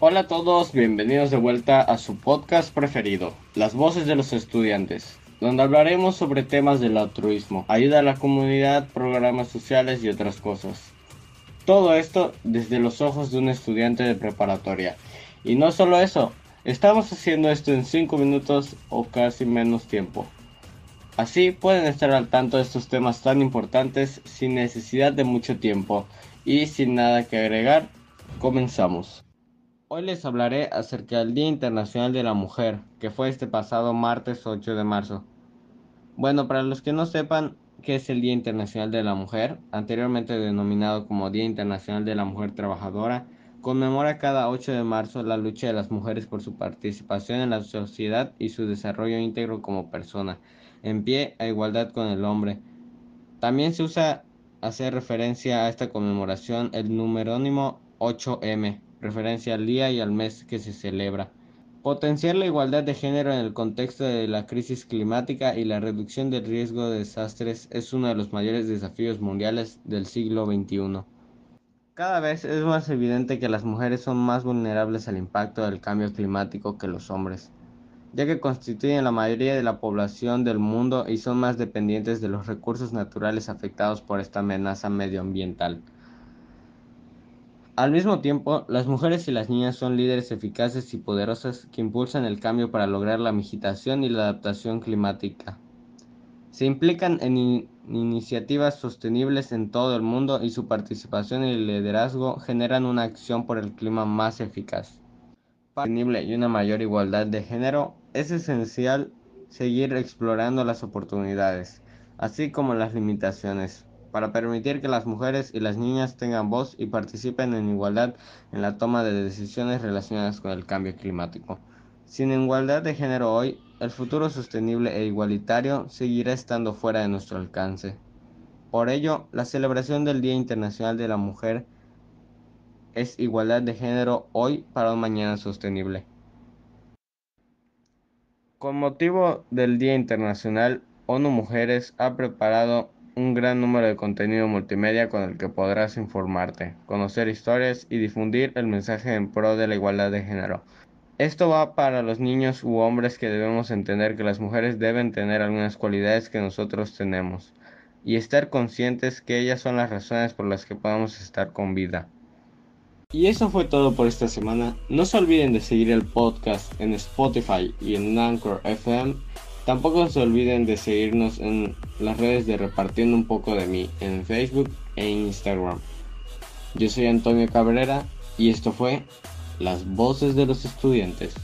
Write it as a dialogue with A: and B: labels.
A: Hola a todos, bienvenidos de vuelta a su podcast preferido, Las Voces de los Estudiantes, donde hablaremos sobre temas del altruismo, ayuda a la comunidad, programas sociales y otras cosas. Todo esto desde los ojos de un estudiante de preparatoria. Y no solo eso, estamos haciendo esto en 5 minutos o casi menos tiempo. Así pueden estar al tanto de estos temas tan importantes sin necesidad de mucho tiempo. Y sin nada que agregar, comenzamos. Hoy les hablaré acerca del Día Internacional de la Mujer, que fue este pasado martes 8 de marzo. Bueno, para los que no sepan qué es el Día Internacional de la Mujer, anteriormente denominado como Día Internacional de la Mujer Trabajadora, conmemora cada 8 de marzo la lucha de las mujeres por su participación en la sociedad y su desarrollo íntegro como persona, en pie a igualdad con el hombre. También se usa hacer referencia a esta conmemoración el numerónimo 8M, referencia al día y al mes que se celebra. Potenciar la igualdad de género en el contexto de la crisis climática y la reducción del riesgo de desastres es uno de los mayores desafíos mundiales del siglo XXI. Cada vez es más evidente que las mujeres son más vulnerables al impacto del cambio climático que los hombres ya que constituyen la mayoría de la población del mundo y son más dependientes de los recursos naturales afectados por esta amenaza medioambiental. Al mismo tiempo, las mujeres y las niñas son líderes eficaces y poderosas que impulsan el cambio para lograr la mitigación y la adaptación climática. Se implican en iniciativas sostenibles en todo el mundo y su participación y liderazgo generan una acción por el clima más eficaz sostenible y una mayor igualdad de género, es esencial seguir explorando las oportunidades, así como las limitaciones, para permitir que las mujeres y las niñas tengan voz y participen en igualdad en la toma de decisiones relacionadas con el cambio climático. Sin igualdad de género hoy, el futuro sostenible e igualitario seguirá estando fuera de nuestro alcance. Por ello, la celebración del Día Internacional de la Mujer es igualdad de género hoy para un mañana sostenible. Con motivo del Día Internacional, ONU Mujeres ha preparado un gran número de contenido multimedia con el que podrás informarte, conocer historias y difundir el mensaje en pro de la igualdad de género. Esto va para los niños u hombres que debemos entender que las mujeres deben tener algunas cualidades que nosotros tenemos y estar conscientes que ellas son las razones por las que podemos estar con vida. Y eso fue todo por esta semana. No se olviden de seguir el podcast en Spotify y en Anchor FM. Tampoco se olviden de seguirnos en las redes de Repartiendo un poco de mí en Facebook e Instagram. Yo soy Antonio Cabrera y esto fue Las Voces de los Estudiantes.